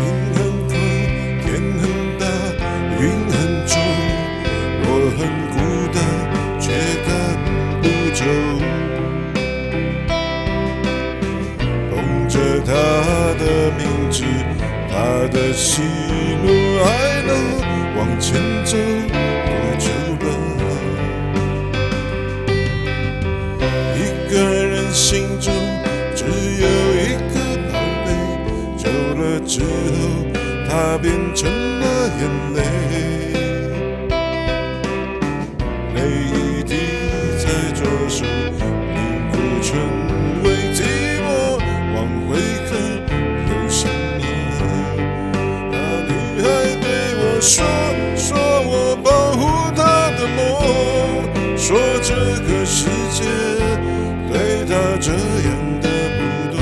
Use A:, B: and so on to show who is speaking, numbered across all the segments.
A: 云很疼，天很大，云很重，我很孤单，却赶不走。捧着他的名字，他的喜怒哀乐，往前走。变成了眼泪泪一滴在左手凝固成为寂寞往回看有什你那女孩对我说说我保护她的梦说这个世界对她这样的不多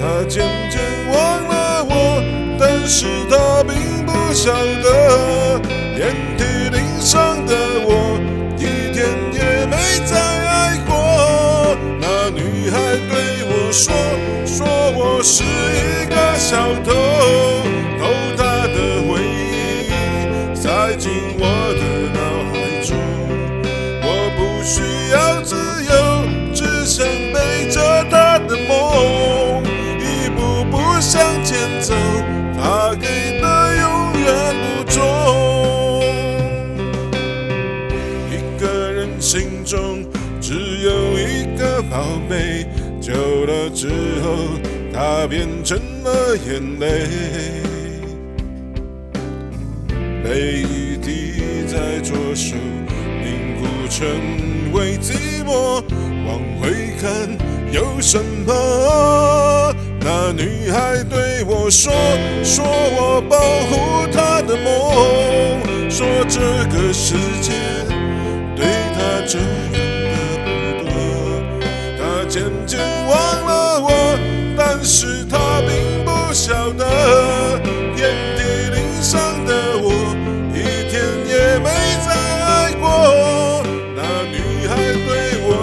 A: 她渐渐其实他并不晓得，遍体鳞伤的我一天也没再爱过。那女孩对我说，说我是一个小偷，偷她的回忆，塞进我的脑海中。我不需要自。一个宝贝，久了之后，它变成了眼泪，泪一滴在左手凝固成为寂寞。往回看有什么？那女孩对我说：“说我保护她的梦，说这个世界对她。”这样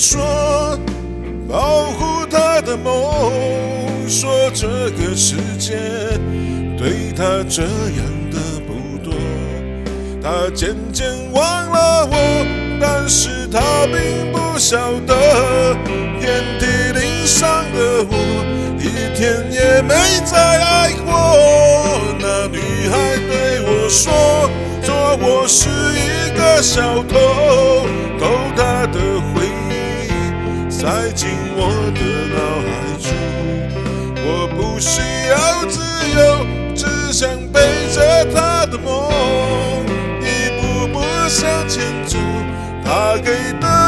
A: 说，保护她的梦，说这个世界对她这样的不多，她渐渐忘了我。但是他并不晓得，遍体鳞伤的我，一天也没再爱过。那女孩对我说，说我是一个小偷，塞进我的脑海中。我不需要自由，只想背着他的梦，一步步向前走。他给的。